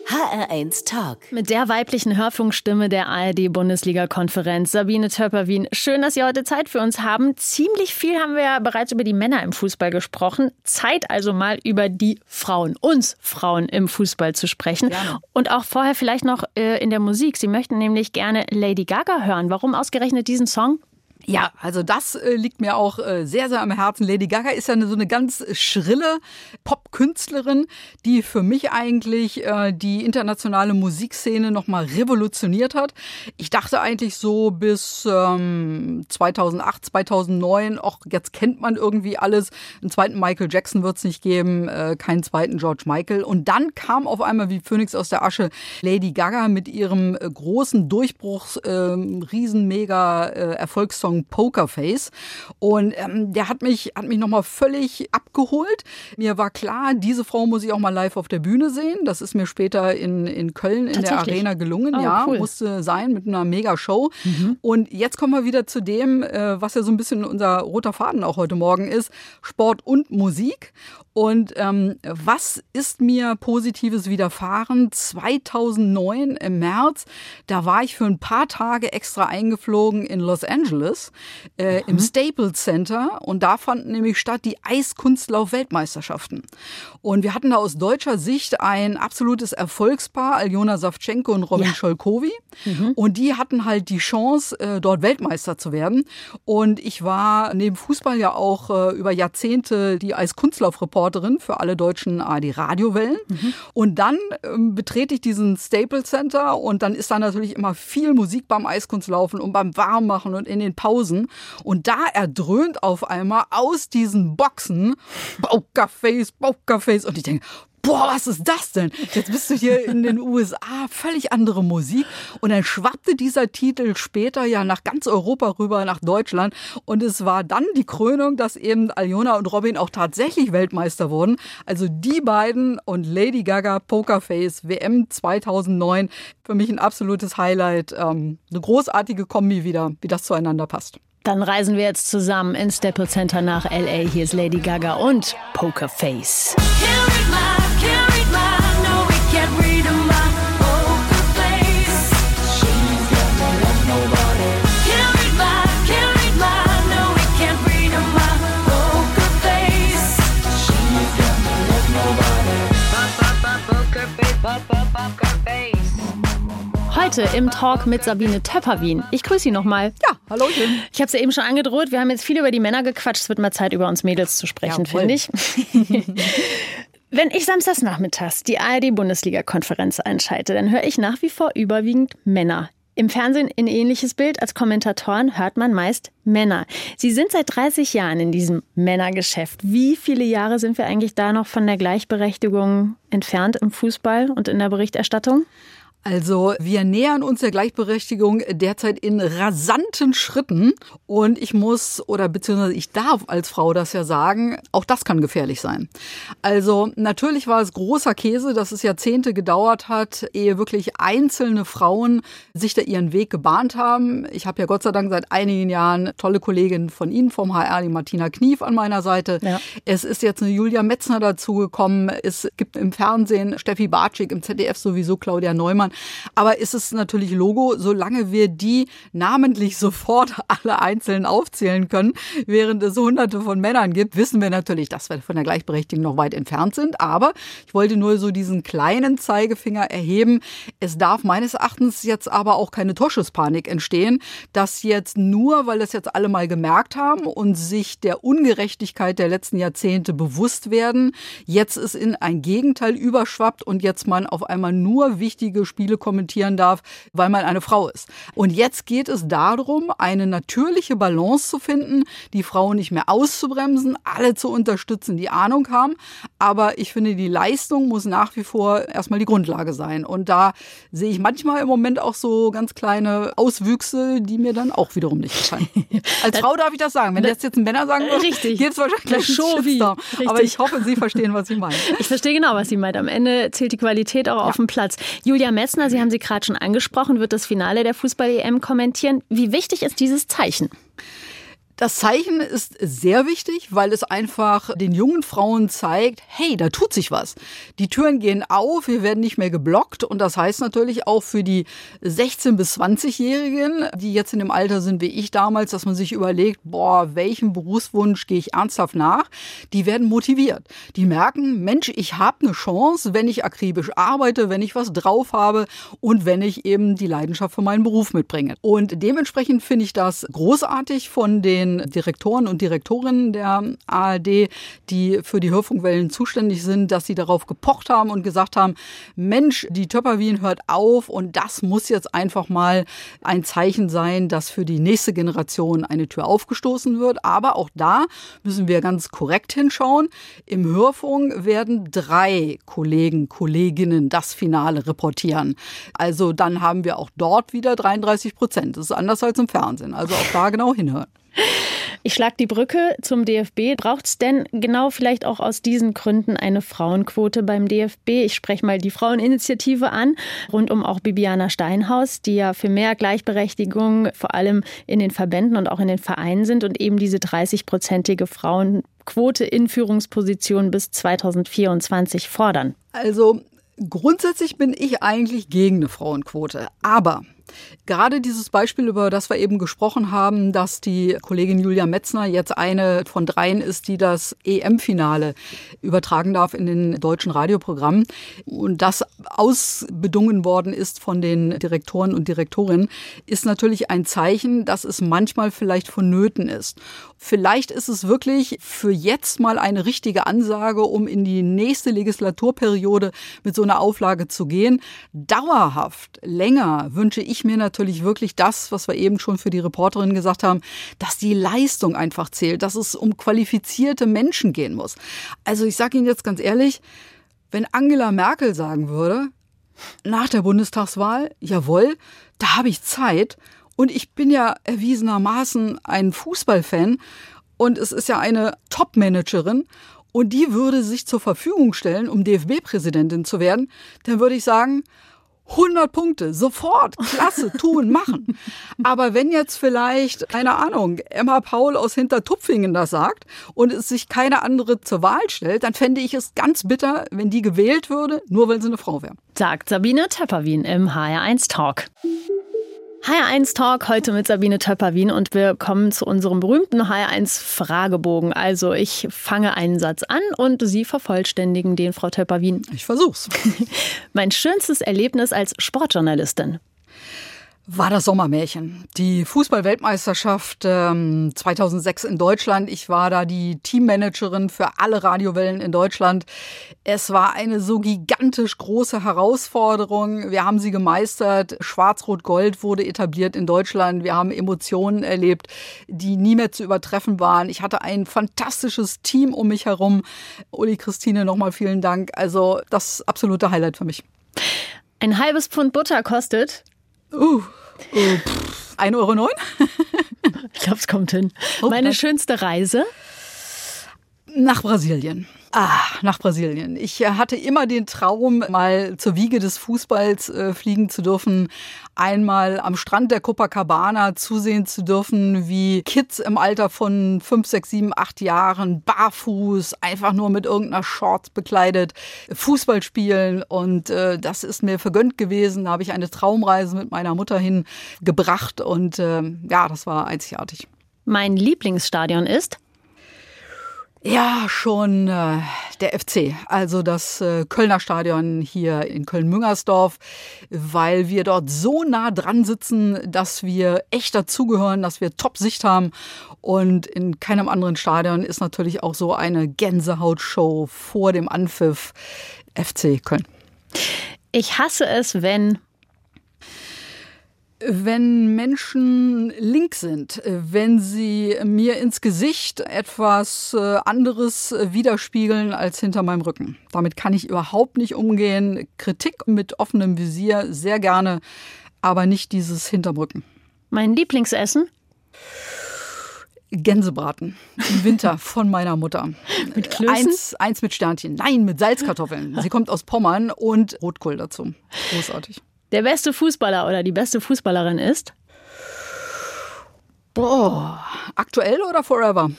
Speaker 6: HR1 Talk.
Speaker 2: Mit der weiblichen Hörfunkstimme der ARD-Bundesliga-Konferenz, Sabine Töpperwien. Schön, dass Sie heute Zeit für uns haben. Ziemlich viel haben wir ja bereits über die Männer im Fußball gesprochen. Zeit also mal über die Frauen, uns Frauen im Fußball zu sprechen. Gerne. Und auch vorher vielleicht noch äh, in der Musik. Sie möchten nämlich gerne Lady Gaga hören. Warum ausgerechnet diesen Song?
Speaker 3: Ja, also das äh, liegt mir auch äh, sehr, sehr am Herzen. Lady Gaga ist ja eine, so eine ganz schrille Popkünstlerin, die für mich eigentlich äh, die internationale Musikszene nochmal revolutioniert hat. Ich dachte eigentlich so bis ähm, 2008, 2009, auch jetzt kennt man irgendwie alles. Einen zweiten Michael Jackson wird es nicht geben, äh, keinen zweiten George Michael. Und dann kam auf einmal wie Phoenix aus der Asche Lady Gaga mit ihrem äh, großen Durchbruchs, äh, riesen mega äh, Erfolgssong Pokerface. Und ähm, der hat mich, hat mich nochmal völlig abgeholt. Mir war klar, diese Frau muss ich auch mal live auf der Bühne sehen. Das ist mir später in, in Köln in der Arena gelungen. Oh, ja, cool. musste sein mit einer Mega-Show. Mhm. Und jetzt kommen wir wieder zu dem, äh, was ja so ein bisschen unser roter Faden auch heute Morgen ist: Sport und Musik. Und ähm, was ist mir Positives widerfahren? 2009 im März, da war ich für ein paar Tage extra eingeflogen in Los Angeles äh, im Staples Center und da fanden nämlich statt die Eiskunstlauf-Weltmeisterschaften. Und wir hatten da aus deutscher Sicht ein absolutes Erfolgspaar, Aljona Savchenko und Robin ja. Scholkowi. Mhm. Und die hatten halt die Chance, äh, dort Weltmeister zu werden. Und ich war neben Fußball ja auch äh, über Jahrzehnte die Eiskunstlauf-Reporter Reporterin für alle deutschen ARD-Radiowellen. Mhm. Und dann ähm, betrete ich diesen Staples Center und dann ist da natürlich immer viel Musik beim Eiskunstlaufen und beim Warmmachen und in den Pausen. Und da erdröhnt auf einmal aus diesen Boxen Pokerface, Pokerface. Und ich denke, boah, was ist das denn? Jetzt bist du hier in den USA, völlig andere Musik. Und dann schwappte dieser Titel später ja nach ganz Europa rüber, nach Deutschland. Und es war dann die Krönung, dass eben Aljona und Robin auch tatsächlich Weltmeister wurden. Also die beiden und Lady Gaga Pokerface WM 2009. Für mich ein absolutes Highlight. Ähm, eine großartige Kombi wieder, wie das zueinander passt.
Speaker 2: Dann reisen wir jetzt zusammen ins Staples Center nach LA. Hier ist Lady Gaga und Pokerface. Heute im Talk mit Sabine Töpperwien. Ich grüße Sie nochmal.
Speaker 3: Ja, hallo.
Speaker 2: Ich habe es ja eben schon angedroht. Wir haben jetzt viel über die Männer gequatscht. Es wird mal Zeit, über uns Mädels zu sprechen, finde ich. Wenn ich samstags nachmittags die ARD-Bundesliga-Konferenz einschalte, dann höre ich nach wie vor überwiegend Männer. Im Fernsehen ein ähnliches Bild. Als Kommentatoren hört man meist Männer. Sie sind seit 30 Jahren in diesem Männergeschäft. Wie viele Jahre sind wir eigentlich da noch von der Gleichberechtigung entfernt im Fußball und in der Berichterstattung?
Speaker 3: Also wir nähern uns der Gleichberechtigung derzeit in rasanten Schritten und ich muss oder beziehungsweise ich darf als Frau das ja sagen, auch das kann gefährlich sein. Also natürlich war es großer Käse, dass es Jahrzehnte gedauert hat, ehe wirklich einzelne Frauen sich da ihren Weg gebahnt haben. Ich habe ja Gott sei Dank seit einigen Jahren tolle Kollegin von Ihnen vom HR, die Martina Knief an meiner Seite. Ja. Es ist jetzt eine Julia Metzner dazugekommen. Es gibt im Fernsehen Steffi Bartschik, im ZDF sowieso Claudia Neumann. Aber ist es natürlich Logo, solange wir die namentlich sofort alle einzeln aufzählen können, während es hunderte von Männern gibt, wissen wir natürlich, dass wir von der Gleichberechtigung noch weit entfernt sind. Aber ich wollte nur so diesen kleinen Zeigefinger erheben. Es darf meines Erachtens jetzt aber auch keine Torschusspanik entstehen, dass jetzt nur, weil das jetzt alle mal gemerkt haben und sich der Ungerechtigkeit der letzten Jahrzehnte bewusst werden, jetzt ist in ein Gegenteil überschwappt und jetzt man auf einmal nur wichtige Spiele kommentieren darf, weil man eine Frau ist. Und jetzt geht es darum, eine natürliche Balance zu finden, die Frauen nicht mehr auszubremsen, alle zu unterstützen, die Ahnung haben. Aber ich finde, die Leistung muss nach wie vor erstmal die Grundlage sein. Und da sehe ich manchmal im Moment auch so ganz kleine Auswüchse, die mir dann auch wiederum nicht gefallen. Als Frau darf ich das sagen. Wenn das jetzt ein Männer sagen würde, gibt es wahrscheinlich einen Shitstorm. Aber ich hoffe, Sie verstehen, was ich meine.
Speaker 2: Ich verstehe genau, was Sie meint. Am Ende zählt die Qualität auch ja. auf dem Platz. Julia Metzner, Sie haben sie gerade schon angesprochen, wird das Finale der Fußball-EM kommentieren. Wie wichtig ist dieses Zeichen?
Speaker 3: Das Zeichen ist sehr wichtig, weil es einfach den jungen Frauen zeigt, hey, da tut sich was. Die Türen gehen auf, wir werden nicht mehr geblockt und das heißt natürlich auch für die 16 bis 20-Jährigen, die jetzt in dem Alter sind wie ich damals, dass man sich überlegt, boah, welchem Berufswunsch gehe ich ernsthaft nach? Die werden motiviert. Die merken, Mensch, ich habe eine Chance, wenn ich akribisch arbeite, wenn ich was drauf habe und wenn ich eben die Leidenschaft für meinen Beruf mitbringe. Und dementsprechend finde ich das großartig von den den Direktoren und Direktorinnen der ARD, die für die Hörfunkwellen zuständig sind, dass sie darauf gepocht haben und gesagt haben, Mensch, die Töpperwien hört auf und das muss jetzt einfach mal ein Zeichen sein, dass für die nächste Generation eine Tür aufgestoßen wird. Aber auch da müssen wir ganz korrekt hinschauen. Im Hörfunk werden drei Kollegen, Kolleginnen das Finale reportieren. Also dann haben wir auch dort wieder 33 Prozent. Das ist anders als im Fernsehen. Also auch da genau hinhören.
Speaker 2: Ich schlage die Brücke zum DFB. Braucht es denn genau vielleicht auch aus diesen Gründen eine Frauenquote beim DFB? Ich spreche mal die Fraueninitiative an, rund um auch Bibiana Steinhaus, die ja für mehr Gleichberechtigung vor allem in den Verbänden und auch in den Vereinen sind und eben diese 30-prozentige Frauenquote in Führungspositionen bis 2024 fordern.
Speaker 3: Also grundsätzlich bin ich eigentlich gegen eine Frauenquote. Aber Gerade dieses Beispiel, über das wir eben gesprochen haben, dass die Kollegin Julia Metzner jetzt eine von dreien ist, die das EM-Finale übertragen darf in den deutschen Radioprogrammen und das ausbedungen worden ist von den Direktoren und Direktorinnen, ist natürlich ein Zeichen, dass es manchmal vielleicht vonnöten ist. Vielleicht ist es wirklich für jetzt mal eine richtige Ansage, um in die nächste Legislaturperiode mit so einer Auflage zu gehen. Dauerhaft, länger wünsche ich mir natürlich wirklich das, was wir eben schon für die Reporterin gesagt haben, dass die Leistung einfach zählt, dass es um qualifizierte Menschen gehen muss. Also ich sage Ihnen jetzt ganz ehrlich, wenn Angela Merkel sagen würde, nach der Bundestagswahl, jawohl, da habe ich Zeit und ich bin ja erwiesenermaßen ein Fußballfan und es ist ja eine Top-Managerin und die würde sich zur Verfügung stellen, um DFB-Präsidentin zu werden, dann würde ich sagen, 100 Punkte, sofort, klasse, tun, machen. Aber wenn jetzt vielleicht, keine Ahnung, Emma Paul aus Hintertupfingen das sagt und es sich keine andere zur Wahl stellt, dann fände ich es ganz bitter, wenn die gewählt würde, nur weil sie eine Frau wäre.
Speaker 2: Sagt Sabine Töpperwien im HR1 Talk. HR1 Talk heute mit Sabine Töpperwien und wir kommen zu unserem berühmten HR1 Fragebogen. Also ich fange einen Satz an und Sie vervollständigen den, Frau Töpperwien.
Speaker 3: Ich versuch's.
Speaker 2: mein schönstes Erlebnis als Sportjournalistin
Speaker 3: war das Sommermärchen. Die Fußball-Weltmeisterschaft ähm, 2006 in Deutschland. Ich war da die Teammanagerin für alle Radiowellen in Deutschland. Es war eine so gigantisch große Herausforderung. Wir haben sie gemeistert. Schwarz-Rot-Gold wurde etabliert in Deutschland. Wir haben Emotionen erlebt, die nie mehr zu übertreffen waren. Ich hatte ein fantastisches Team um mich herum. Uli Christine, nochmal vielen Dank. Also das absolute Highlight für mich.
Speaker 2: Ein halbes Pfund Butter kostet
Speaker 3: Uh, uh 1,09 Euro?
Speaker 2: ich glaube, es kommt hin. Oh, Meine schönste Reise?
Speaker 3: Nach Brasilien. Ah, nach Brasilien. Ich äh, hatte immer den Traum, mal zur Wiege des Fußballs äh, fliegen zu dürfen, einmal am Strand der Copacabana zusehen zu dürfen, wie Kids im Alter von fünf, sechs, sieben, acht Jahren barfuß, einfach nur mit irgendeiner Shorts bekleidet, Fußball spielen. Und äh, das ist mir vergönnt gewesen. Da habe ich eine Traumreise mit meiner Mutter hingebracht und äh, ja, das war einzigartig.
Speaker 2: Mein Lieblingsstadion ist?
Speaker 3: Ja, schon äh, der FC, also das äh, Kölner Stadion hier in Köln-Müngersdorf, weil wir dort so nah dran sitzen, dass wir echt dazugehören, dass wir Top-Sicht haben. Und in keinem anderen Stadion ist natürlich auch so eine Gänsehautshow vor dem Anpfiff FC Köln.
Speaker 2: Ich hasse es, wenn
Speaker 3: Wenn Menschen link sind, wenn sie mir ins Gesicht etwas äh, anderes widerspiegeln als hinter meinem Rücken. Damit kann ich überhaupt nicht umgehen. Kritik mit offenem Visier sehr gerne, aber nicht dieses hinterm Rücken.
Speaker 2: Mein Lieblingsessen?
Speaker 3: Gänsebraten im Winter von meiner Mutter.
Speaker 2: mit Klößen?
Speaker 3: Eins, eins mit Sternchen. Nein, mit Salzkartoffeln. Sie kommt aus Pommern und Rotkohl dazu. Großartig.
Speaker 2: Der beste Fußballer oder die beste Fußballerin ist?
Speaker 3: Boah, aktuell oder forever?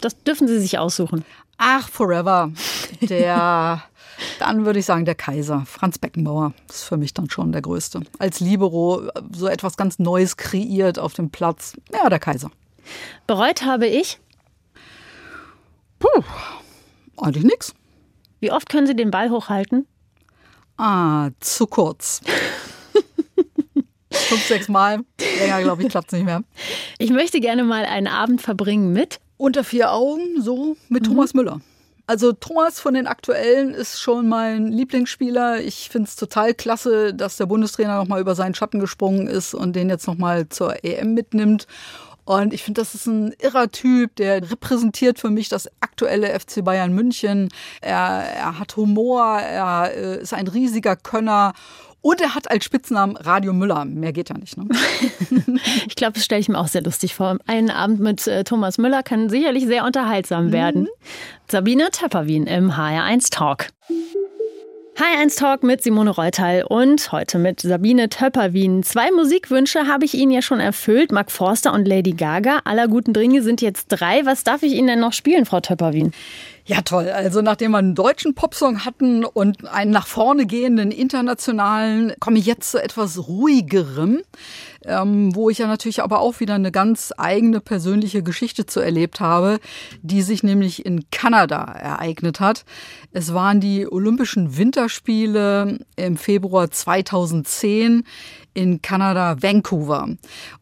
Speaker 2: Das dürfen Sie sich aussuchen.
Speaker 3: Ach, forever. Der, dann würde ich sagen, der Kaiser, Franz Beckenbauer. Das ist für mich dann schon der Größte. Als Libero so etwas ganz Neues kreiert auf dem Platz. Ja, der Kaiser.
Speaker 2: Bereut habe ich?
Speaker 3: Puh, eigentlich nichts.
Speaker 2: Wie oft können Sie den Ball hochhalten?
Speaker 3: Ah, zu kurz. Fünf, sechs Mal. Länger, glaube ich, klappt es nicht mehr.
Speaker 2: Ich möchte gerne mal einen Abend verbringen mit.
Speaker 3: Unter vier Augen, so mit Thomas Müller. Also Thomas von den Aktuellen ist schon mein Lieblingsspieler. Ich finde es total klasse, dass der Bundestrainer nochmal über seinen Schatten gesprungen ist und den jetzt nochmal zur EM mitnimmt. Und ich finde, das ist ein irrer Typ, der repräsentiert für mich das aktuelle FC Bayern München. Er, er hat Humor, er äh, ist ein riesiger Könner und er hat als Spitznamen Radio Müller. Mehr geht ja nicht. Ne?
Speaker 2: ich glaube, das stelle ich mir auch sehr lustig vor. Ein Abend mit äh, Thomas Müller kann sicherlich sehr unterhaltsam werden. Mhm. Sabine Töpperwien im HR1 Talk. Hi1 Talk mit Simone Reutal und heute mit Sabine Töpperwien. Zwei Musikwünsche habe ich Ihnen ja schon erfüllt. Mark Forster und Lady Gaga. Aller guten Dinge sind jetzt drei. Was darf ich Ihnen denn noch spielen, Frau Töpperwien?
Speaker 3: Ja, toll. Also nachdem wir einen deutschen Popsong hatten und einen nach vorne gehenden internationalen, komme ich jetzt zu etwas ruhigerem ähm, wo ich ja natürlich aber auch wieder eine ganz eigene persönliche Geschichte zu erlebt habe, die sich nämlich in Kanada ereignet hat. Es waren die Olympischen Winterspiele im Februar 2010 in Kanada, Vancouver.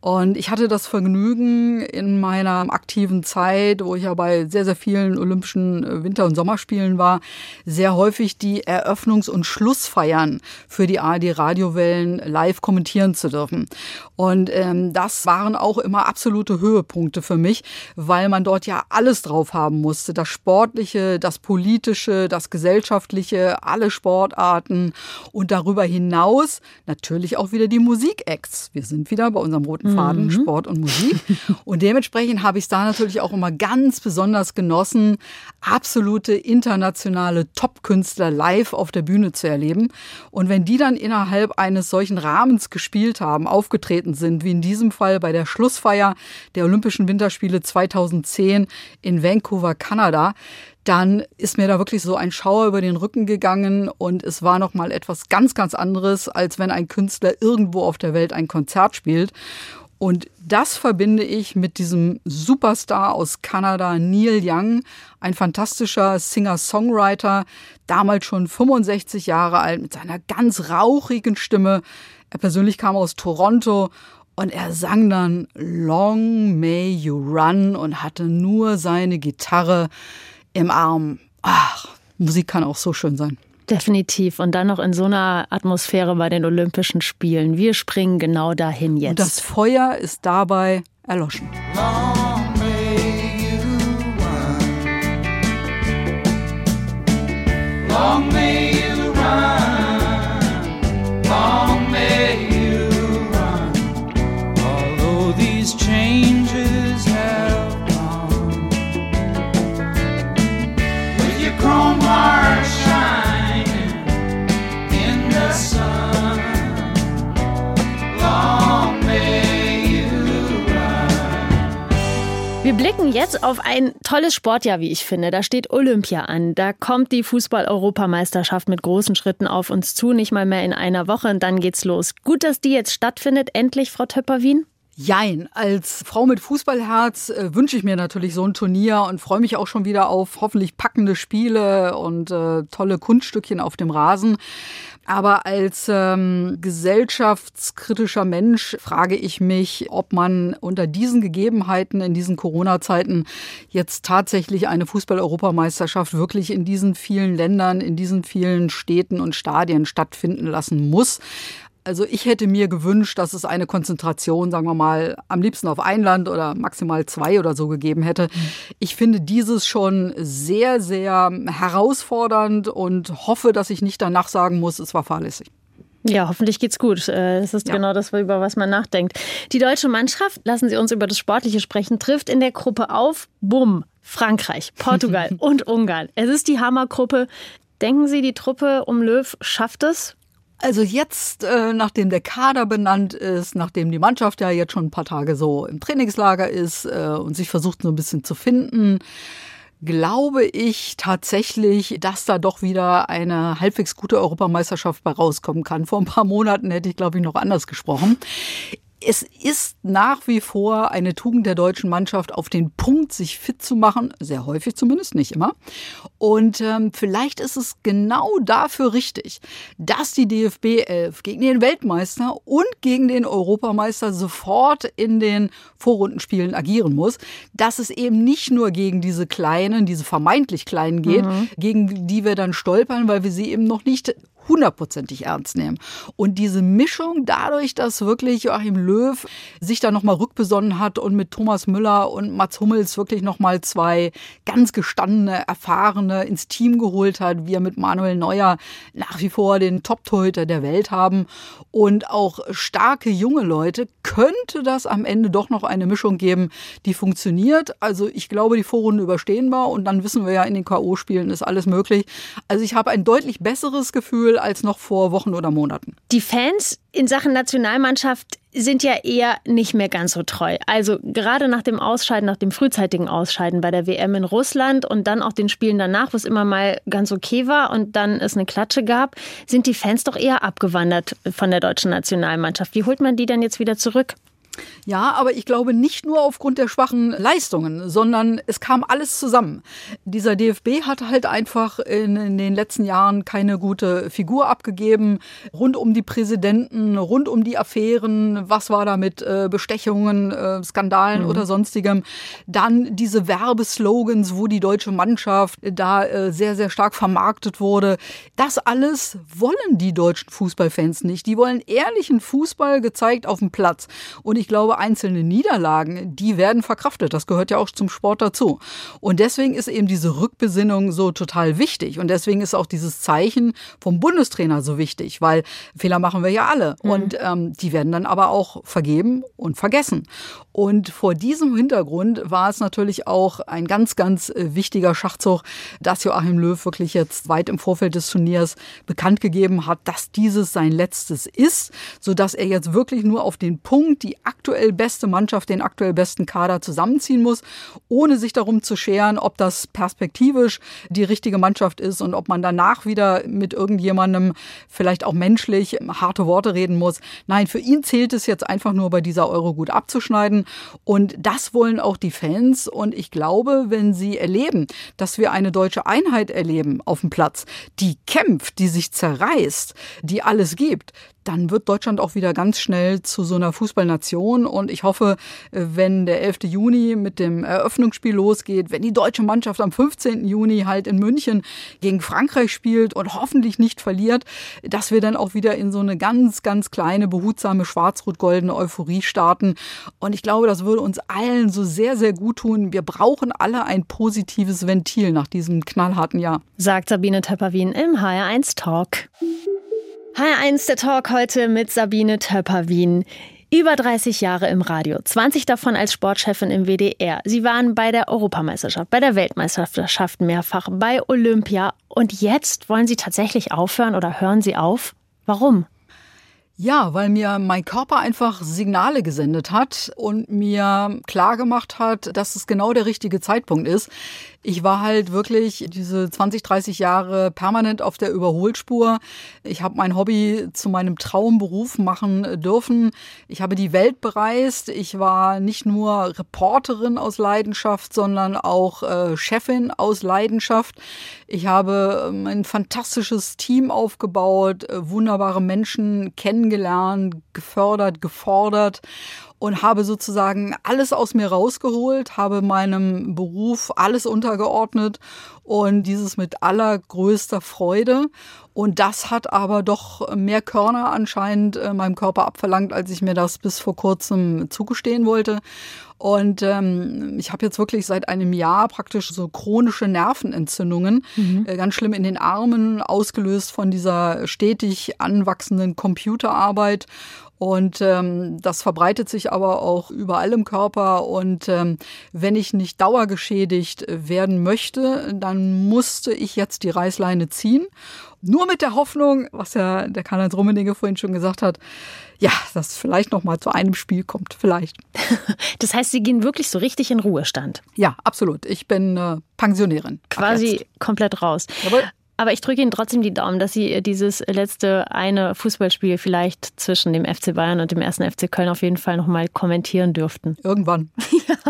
Speaker 3: Und ich hatte das Vergnügen in meiner aktiven Zeit, wo ich ja bei sehr, sehr vielen Olympischen äh, Winter- und Sommerspielen war, sehr häufig die Eröffnungs- und Schlussfeiern für die ARD-Radiowellen live kommentieren zu dürfen. Und ähm, das waren auch immer absolute Höhepunkte für mich, weil man dort ja alles drauf haben musste. Das Sportliche, das Politische, das Gesellschaftliche, alle Sportarten und darüber hinaus natürlich auch wieder die Musikacts. Wir sind wieder bei unserem roten Faden, mhm. Sport und Musik. Und dementsprechend habe ich es da natürlich auch immer ganz besonders genossen, absolute internationale Top-Künstler live auf der Bühne zu erleben. Und wenn die dann innerhalb eines solchen Rahmens gespielt haben, aufgetreten sind, wie in diesem Fall bei der Schlussfeier der Olympischen Winterspiele 2010 in Vancouver, Kanada, dann ist mir da wirklich so ein Schauer über den Rücken gegangen und es war noch mal etwas ganz ganz anderes, als wenn ein Künstler irgendwo auf der Welt ein Konzert spielt. Und das verbinde ich mit diesem Superstar aus Kanada, Neil Young, ein fantastischer Singer-Songwriter, damals schon 65 Jahre alt, mit seiner ganz rauchigen Stimme. Er persönlich kam aus Toronto und er sang dann Long May You Run und hatte nur seine Gitarre im Arm. Ach, Musik kann auch so schön sein.
Speaker 2: Definitiv. Und dann noch in so einer Atmosphäre bei den Olympischen Spielen. Wir springen genau dahin jetzt. Und
Speaker 3: das Feuer ist dabei erloschen.
Speaker 7: Long may
Speaker 2: jetzt auf ein tolles Sportjahr, wie ich finde. Da steht Olympia an. Da kommt die Fußball-Europameisterschaft mit großen Schritten auf uns zu, nicht mal mehr in einer Woche und dann geht's los. Gut, dass die jetzt stattfindet. Endlich, Frau Töpperwien.
Speaker 3: Jein, als Frau mit Fußballherz äh, wünsche ich mir natürlich so ein Turnier und freue mich auch schon wieder auf hoffentlich packende Spiele und äh, tolle Kunststückchen auf dem Rasen. Aber als ähm, gesellschaftskritischer Mensch frage ich mich, ob man unter diesen Gegebenheiten, in diesen Corona-Zeiten jetzt tatsächlich eine Fußball-Europameisterschaft wirklich in diesen vielen Ländern, in diesen vielen Städten und Stadien stattfinden lassen muss. Also ich hätte mir gewünscht, dass es eine Konzentration, sagen wir mal, am liebsten auf ein Land oder maximal zwei oder so gegeben hätte. Ich finde dieses schon sehr, sehr herausfordernd und hoffe, dass ich nicht danach sagen muss, es war fahrlässig.
Speaker 2: Ja, hoffentlich geht's gut. Äh, das ist ja. genau das, über was man nachdenkt. Die deutsche Mannschaft, lassen Sie uns über das Sportliche sprechen, trifft in der Gruppe auf, bumm, Frankreich, Portugal und Ungarn. Es ist die Hammergruppe. Denken Sie, die Truppe um Löw schafft es?
Speaker 3: Also jetzt, äh, nachdem der Kader benannt ist, nachdem die Mannschaft ja jetzt schon ein paar Tage so im Trainingslager ist äh, und sich versucht so ein bisschen zu finden, glaube ich tatsächlich, dass da doch wieder eine halbwegs gute Europameisterschaft bei rauskommen kann. Vor ein paar Monaten hätte ich, glaube ich, noch anders gesprochen es ist nach wie vor eine Tugend der deutschen Mannschaft, auf den Punkt sich fit zu machen, sehr häufig zumindest, nicht immer. Und ähm, vielleicht ist es genau dafür richtig, dass die DFB 11 gegen den Weltmeister und gegen den Europameister sofort in den Vorrundenspielen agieren muss, dass es eben nicht nur gegen diese kleinen, diese vermeintlich kleinen geht, mhm. gegen die wir dann stolpern, weil wir sie eben noch nicht hundertprozentig ernst nehmen. Und diese Mischung dadurch, dass wirklich Joachim Löw sich da nochmal rückbesonnen hat und mit Thomas Müller und Mats Hummels wirklich nochmal zwei ganz gestandene, erfahrene ins Team geholt hat, wir mit Manuel Neuer nach wie vor den Top-Torhüter der Welt haben und auch starke junge Leute, könnte das am Ende doch noch eine Mischung geben, die funktioniert. Also ich glaube, die Vorrunde überstehen wir und dann wissen wir ja, in den K.O.-Spielen ist alles möglich. Also ich habe ein deutlich besseres Gefühl, Gefühl als noch vor Wochen oder Monaten.
Speaker 2: Die Fans in Sachen Nationalmannschaft sind ja eher nicht mehr ganz so treu. Also gerade nach dem Ausscheiden, nach dem frühzeitigen Ausscheiden bei der WM in Russland und dann auch den Spielen danach, wo es immer mal ganz okay war und dann es eine Klatsche gab, sind die Fans doch eher abgewandert von der deutschen Nationalmannschaft. Wie holt man die denn jetzt wieder zurück?
Speaker 3: Ja, aber ich glaube nicht nur aufgrund der schwachen Leistungen, sondern es kam alles zusammen. Dieser DFB hat halt einfach in, in, den letzten Jahren keine gute Figur abgegeben. Rund um die Präsidenten, rund um die Affären, was war da mit äh, Bestechungen, äh, Skandalen mhm. oder sonstigem. Dann diese Werbeslogans, wo die deutsche Mannschaft da äh, sehr, sehr stark vermarktet wurde. Das alles wollen die deutschen Fußballfans nicht. Die wollen ehrlichen Fußball gezeigt auf dem Platz. Und ich glaube, einzelne Niederlagen, die werden verkraftet. Das gehört ja auch zum Sport dazu. Und deswegen ist eben diese Rückbesinnung so total wichtig. Und deswegen ist auch dieses Zeichen vom Bundestrainer so wichtig, weil Fehler machen wir ja alle. Mhm. Und ähm, die werden dann aber auch vergeben und vergessen. Und vor diesem Hintergrund war es natürlich auch ein ganz, ganz äh, wichtiger Schachzug, dass Joachim Löw wirklich jetzt weit im Vorfeld des Turniers bekannt gegeben hat, dass dieses sein letztes ist, sodass er jetzt wirklich nur auf den Punkt die aktuell beste Mannschaft, den aktuell besten Kader zusammenziehen muss, ohne sich darum zu scheren, ob das perspektivisch die richtige Mannschaft ist und ob man danach wieder mit irgendjemandem vielleicht auch menschlich harte Worte reden muss. Nein, für ihn zählt es jetzt einfach nur bei dieser Euro gut abzuschneiden. Und das wollen auch die Fans. Und ich glaube, wenn sie erleben, dass wir eine deutsche Einheit erleben auf dem Platz, die kämpft, die sich zerreißt, die alles gibt, dann wird Deutschland auch wieder ganz schnell zu so einer Fußballnation. Und ich hoffe, wenn der 11. Juni mit dem Eröffnungsspiel losgeht, wenn die deutsche Mannschaft am 15. Juni halt in München gegen Frankreich spielt und hoffentlich nicht verliert, dass wir dann auch wieder in so eine ganz, ganz kleine, behutsame schwarz-rot-goldene Euphorie starten. Und ich glaube, das würde uns allen so sehr, sehr gut tun. Wir brauchen alle ein positives Ventil nach diesem knallharten Jahr.
Speaker 2: Sagt Sabine Töpperwien im HR1 Talk. HR1 der Talk heute mit Sabine Töpperwien. Über 30 Jahre im Radio, 20 davon als Sportchefin im WDR. Sie waren bei der Europameisterschaft, bei der Weltmeisterschaft mehrfach, bei Olympia. Und jetzt wollen Sie tatsächlich aufhören oder hören Sie auf? Warum?
Speaker 3: Ja, weil mir mein Körper einfach Signale gesendet hat und mir klar gemacht hat, dass es genau der richtige Zeitpunkt ist. Ich war halt wirklich diese 20, 30 Jahre permanent auf der Überholspur. Ich habe mein Hobby zu meinem Traumberuf machen dürfen. Ich habe die Welt bereist. Ich war nicht nur Reporterin aus Leidenschaft, sondern auch äh, Chefin aus Leidenschaft. Ich habe ähm, ein fantastisches Team aufgebaut, äh, wunderbare Menschen kennengelernt, gefördert, gefordert. Und habe sozusagen alles aus mir rausgeholt, habe meinem Beruf alles untergeordnet und dieses mit allergrößter Freude. Und das hat aber doch mehr Körner anscheinend äh, meinem Körper abverlangt, als ich mir das bis vor kurzem zugestehen wollte. Und ähm, ich habe jetzt wirklich seit einem Jahr praktisch so chronische Nervenentzündungen, mhm. äh, ganz schlimm in den Armen, ausgelöst von dieser stetig anwachsenden Computerarbeit. Und ähm, das verbreitet sich aber auch überall im Körper. Und ähm, wenn ich nicht dauergeschädigt werden möchte, dann musste ich jetzt die Reißleine ziehen. Nur mit der Hoffnung, was ja der Karl-Heinz Rummenigge vorhin schon gesagt hat, ja, dass vielleicht noch mal zu einem Spiel kommt, vielleicht.
Speaker 2: Das heißt, Sie gehen wirklich so richtig in Ruhestand?
Speaker 3: Ja, absolut. Ich bin äh, Pensionärin.
Speaker 2: Quasi komplett raus. Jawohl. Aber ich drücke Ihnen trotzdem die Daumen, dass Sie dieses letzte eine Fußballspiel vielleicht zwischen dem FC Bayern und dem ersten FC Köln auf jeden Fall nochmal kommentieren dürften.
Speaker 3: Irgendwann.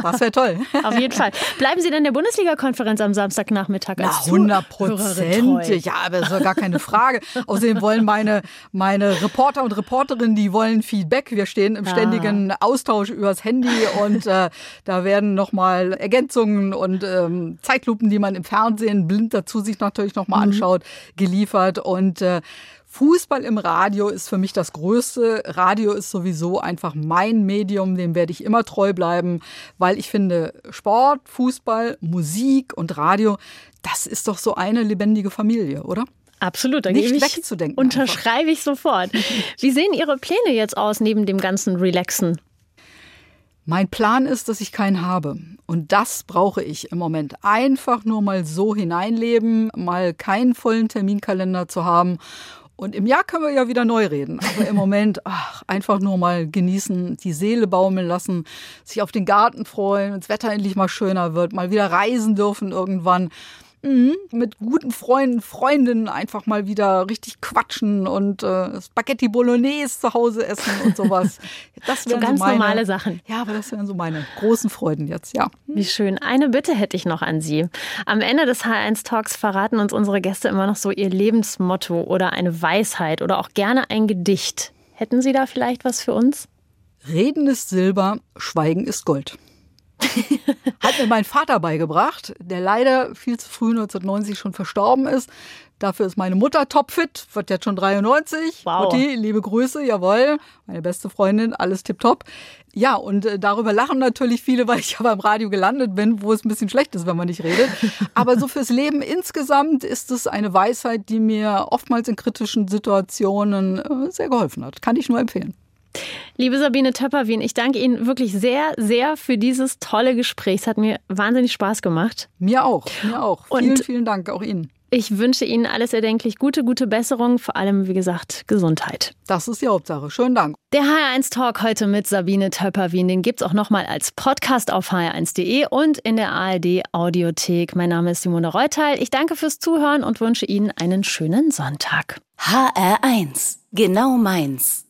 Speaker 3: Das wäre toll.
Speaker 2: auf jeden Fall. Bleiben Sie dann der Bundesliga-Konferenz am Samstagnachmittag als
Speaker 3: Na, 100 Prozent. Ja, aber das ist gar keine Frage. Außerdem wollen meine, meine Reporter und Reporterinnen, die wollen Feedback. Wir stehen im ah. ständigen Austausch übers Handy und äh, da werden nochmal Ergänzungen und ähm, Zeitlupen, die man im Fernsehen blind dazu sich natürlich nochmal mhm. Anschaut, geliefert. Und äh, Fußball im Radio ist für mich das Größte. Radio ist sowieso einfach mein Medium, dem werde ich immer treu bleiben, weil ich finde, Sport, Fußball, Musik und Radio, das ist doch so eine lebendige Familie, oder?
Speaker 2: Absolut, da
Speaker 3: nicht wegzudenken.
Speaker 2: Unterschreibe einfach. ich sofort. Wie sehen Ihre Pläne jetzt aus neben dem ganzen Relaxen?
Speaker 3: Mein Plan ist, dass ich keinen habe. Und das brauche ich im Moment. Einfach nur mal so hineinleben, mal keinen vollen Terminkalender zu haben. Und im Jahr können wir ja wieder neu reden. Aber im Moment, ach, einfach nur mal genießen, die Seele baumeln lassen, sich auf den Garten freuen, wenn das Wetter endlich mal schöner wird, mal wieder reisen dürfen irgendwann. Mhm. Mit guten Freunden, Freundinnen einfach mal wieder richtig quatschen und äh, Spaghetti Bolognese zu Hause essen und sowas.
Speaker 2: Das wären so ganz so meine, normale Sachen.
Speaker 3: Ja, aber das wären so meine großen Freuden jetzt, ja.
Speaker 2: Wie schön. Eine Bitte hätte ich noch an Sie. Am Ende des H1 Talks verraten uns unsere Gäste immer noch so ihr Lebensmotto oder eine Weisheit oder auch gerne ein Gedicht. Hätten Sie da vielleicht was für uns?
Speaker 3: Reden ist Silber, Schweigen ist Gold. Hat mir mein Vater beigebracht, der leider viel zu früh 1990 schon verstorben ist. Dafür ist meine Mutter topfit, wird jetzt schon 93. Wow. Mutti, liebe Grüße, jawohl. Meine beste Freundin, alles tipptopp. Ja, und äh, darüber lachen natürlich viele, weil ich ja beim Radio gelandet bin, wo es ein bisschen schlecht ist, wenn man nicht redet. Aber so fürs Leben insgesamt ist es eine Weisheit, die mir oftmals in kritischen Situationen äh, sehr geholfen hat. Kann ich nur empfehlen.
Speaker 2: Liebe Sabine Töpperwien, ich danke Ihnen wirklich sehr, sehr für dieses tolle Gespräch. Es hat mir wahnsinnig Spaß gemacht.
Speaker 3: Mir auch, mir auch. Und vielen, vielen Dank, auch Ihnen.
Speaker 2: Ich wünsche Ihnen alles erdenklich gute, gute Besserung, vor allem, wie gesagt, Gesundheit.
Speaker 3: Das ist die Hauptsache. Schönen Dank.
Speaker 2: Der HR1 Talk heute mit Sabine Töpperwien, den gibt es auch nochmal als Podcast auf hr1.de und in der ARD Audiothek. Mein Name ist Simone Reutal. Ich danke fürs Zuhören und wünsche Ihnen einen schönen Sonntag.
Speaker 6: HR1, genau meins.